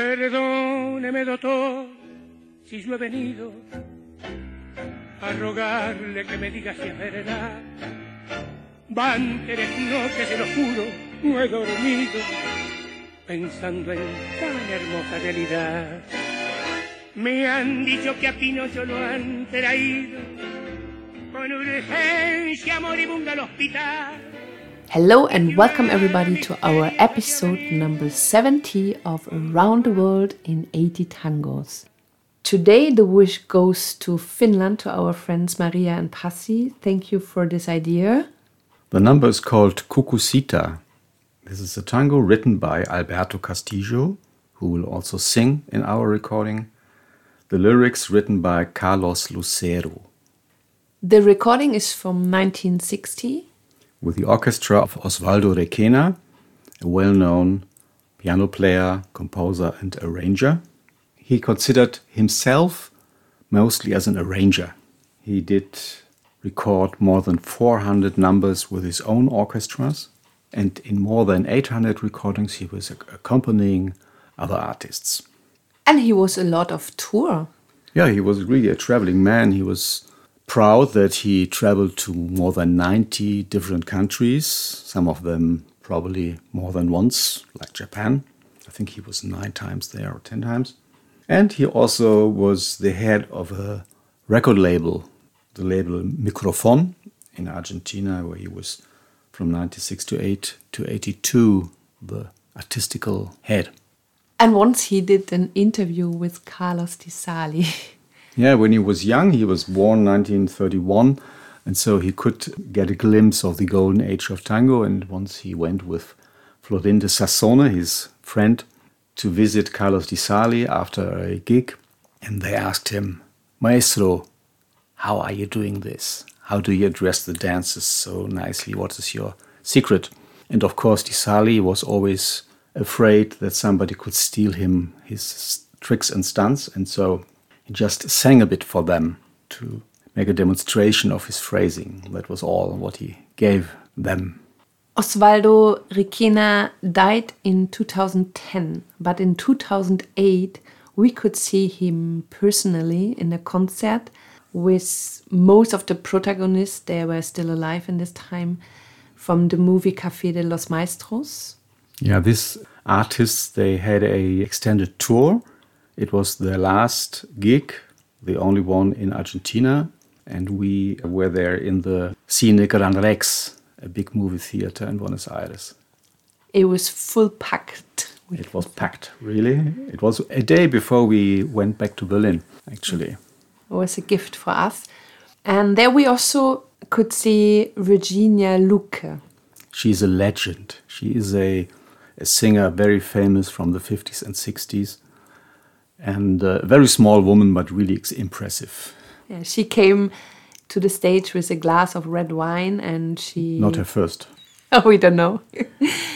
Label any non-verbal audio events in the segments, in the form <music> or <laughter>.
Perdóneme, doctor, si yo he venido a rogarle que me diga si es verdad. Van tres noches, se lo juro, no he dormido pensando en tan hermosa realidad. Me han dicho que a Pinocho lo han traído con urgencia moribunda al hospital. Hello and welcome everybody to our episode number 70 of Around the World in 80 Tangos. Today the wish goes to Finland to our friends Maria and Pasi. Thank you for this idea. The number is called Cucusita. This is a tango written by Alberto Castillo, who will also sing in our recording. The lyrics written by Carlos Lucero. The recording is from 1960 with the orchestra of Osvaldo Requena, a well known piano player, composer, and arranger. He considered himself mostly as an arranger. He did record more than 400 numbers with his own orchestras, and in more than 800 recordings, he was accompanying other artists. And he was a lot of tour. Yeah, he was really a traveling man. He was proud that he traveled to more than 90 different countries, some of them probably more than once, like Japan. I think he was nine times there or 10 times. And he also was the head of a record label, the label Microfon in Argentina, where he was from 96 to 8 to 82, the artistical head. And once he did an interview with Carlos Di Sarli. <laughs> Yeah, when he was young, he was born 1931, and so he could get a glimpse of the golden age of tango. And once he went with Florindo Sassone, his friend, to visit Carlos Di Sarli after a gig, and they asked him, Maestro, how are you doing this? How do you address the dances so nicely? What is your secret? And of course, Di Sarli was always afraid that somebody could steal him his tricks and stunts, and so just sang a bit for them to make a demonstration of his phrasing. That was all what he gave them. Osvaldo Requena died in 2010, but in 2008 we could see him personally in a concert with most of the protagonists. They were still alive in this time from the movie Café de los Maestros. Yeah, these artists they had a extended tour it was the last gig, the only one in Argentina, and we were there in the Cine Gran Rex, a big movie theater in Buenos Aires. It was full packed. It was packed, really. It was a day before we went back to Berlin, actually. It was a gift for us. And there we also could see Virginia Luque. She's a legend. She is a, a singer very famous from the 50s and 60s and a very small woman, but really impressive. Yeah, she came to the stage with a glass of red wine, and she not her first. <laughs> Oh, we don't know.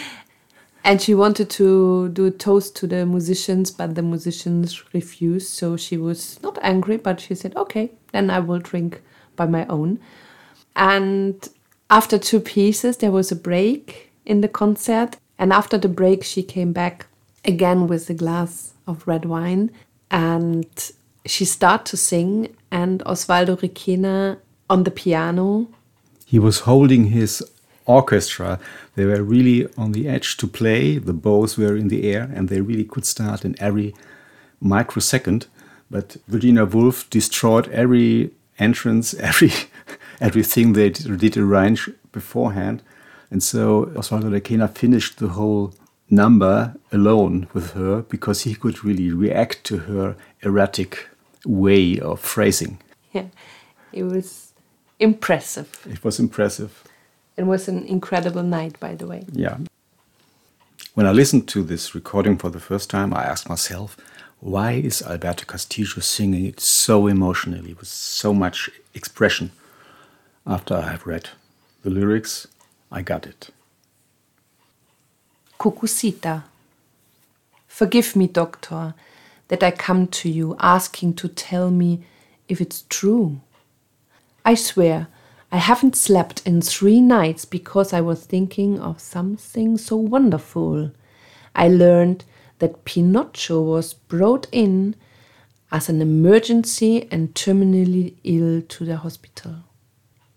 <laughs> and she wanted to do a toast to the musicians, but the musicians refused. So she was not angry, but she said, "Okay, then I will drink by my own." And after two pieces, there was a break in the concert, and after the break, she came back again with a glass of red wine and she started to sing and Osvaldo Requena on the piano. He was holding his orchestra. They were really on the edge to play. The bows were in the air and they really could start in every microsecond. But Virginia Woolf destroyed every entrance, <laughs> every everything they did arrange beforehand. And so Osvaldo Requena finished the whole number alone with her because he could really react to her erratic way of phrasing. Yeah, it was impressive. It was impressive. It was an incredible night, by the way. Yeah. When I listened to this recording for the first time, I asked myself, why is Alberto Castillo singing it so emotionally, with so much expression? After I have read the lyrics, I got it. Cucusita. Forgive me, doctor, that I come to you asking to tell me if it's true. I swear, I haven't slept in three nights because I was thinking of something so wonderful. I learned that Pinocchio was brought in as an emergency and terminally ill to the hospital,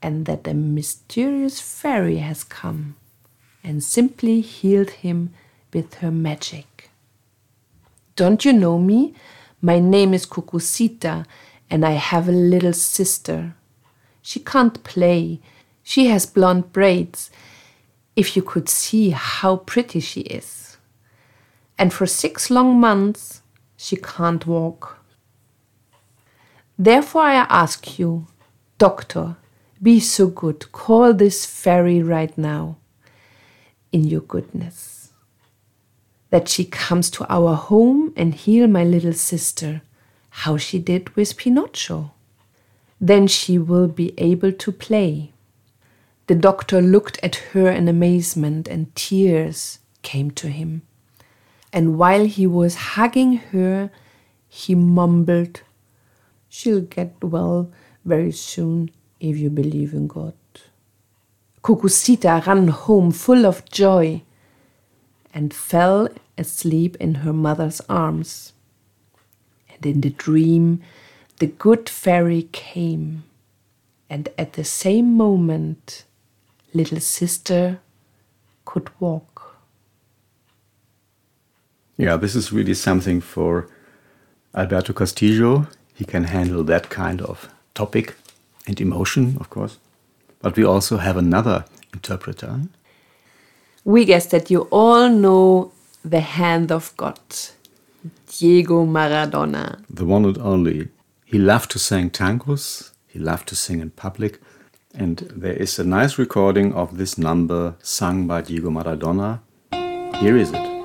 and that a mysterious fairy has come and simply healed him with her magic. Don't you know me? My name is Cucusita, and I have a little sister. She can't play. She has blonde braids. If you could see how pretty she is. And for six long months, she can't walk. Therefore, I ask you, Doctor, be so good, call this fairy right now in your goodness. That she comes to our home and heal my little sister, how she did with Pinocchio. Then she will be able to play. The doctor looked at her in amazement, and tears came to him. And while he was hugging her, he mumbled, She'll get well very soon if you believe in God. Cucusita ran home full of joy and fell asleep in her mother's arms. And in the dream, the good fairy came, and at the same moment, little sister could walk. Yeah, this is really something for Alberto Castillo. He can handle that kind of topic and emotion, of course. But we also have another interpreter. We guess that you all know the hand of God, Diego Maradona. The one and only. He loved to sing tangos, he loved to sing in public, and there is a nice recording of this number sung by Diego Maradona. Here is it.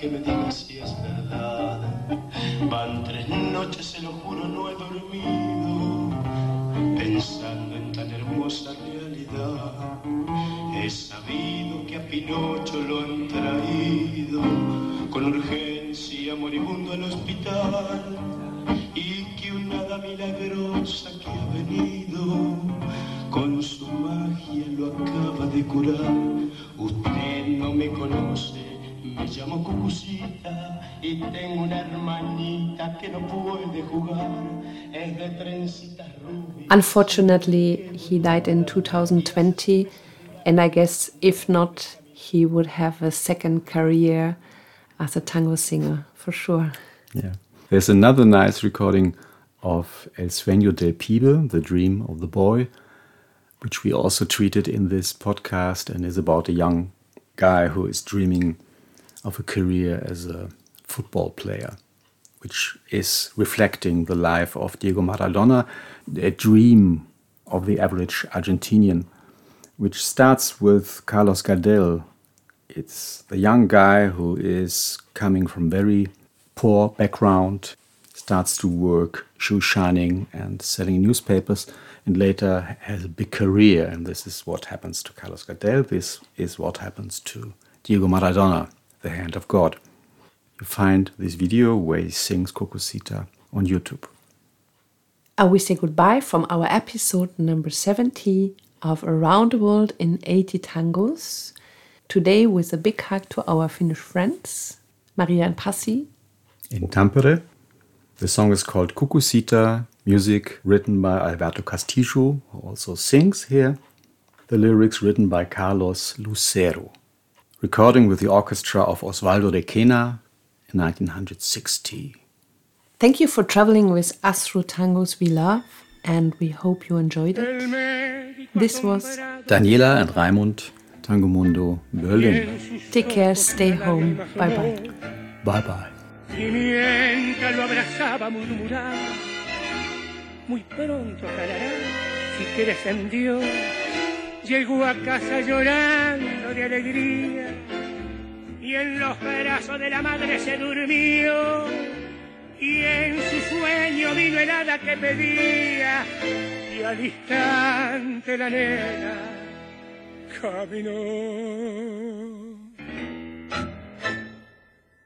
que me digas si es verdad. Van tres noches, se lo juro, no he dormido pensando en tan hermosa realidad. He sabido que a Pinocho lo han traído con urgencia moribundo al hospital y que una hada milagrosa que ha venido con su magia lo acaba de curar. Usted Unfortunately, he died in 2020, and I guess if not, he would have a second career as a tango singer for sure. Yeah. There's another nice recording of El Sueño del Pibe, The Dream of the Boy, which we also treated in this podcast and is about a young guy who is dreaming of a career as a football player, which is reflecting the life of Diego Maradona, a dream of the average Argentinian, which starts with Carlos Gardel. It's the young guy who is coming from very poor background, starts to work shoe shining and selling newspapers, and later has a big career. And this is what happens to Carlos Gardel. This is what happens to Diego Maradona, the hand of God you find this video where he sings Cucusita on YouTube. And we say goodbye from our episode number 70 of Around the World in 80 Tangos. Today with a big hug to our Finnish friends, Maria and Pasi. In Tampere. The song is called Cucusita, music written by Alberto Castillo, who also sings here. The lyrics written by Carlos Lucero. Recording with the orchestra of Osvaldo Requena, in 1960. Thank you for traveling with us through tangos we love, and we hope you enjoyed it. This was Daniela and Raimund, Tango Mundo, Berlin. Take care, stay home. Bye bye. Bye bye. lo abrazaba murmurando, muy pronto calará, si quieres en Dios. Llegó a casa llorando de alegría y en los brazos de la madre se durmió y en su sueño vino el hada que pedía y al instante la nena caminó.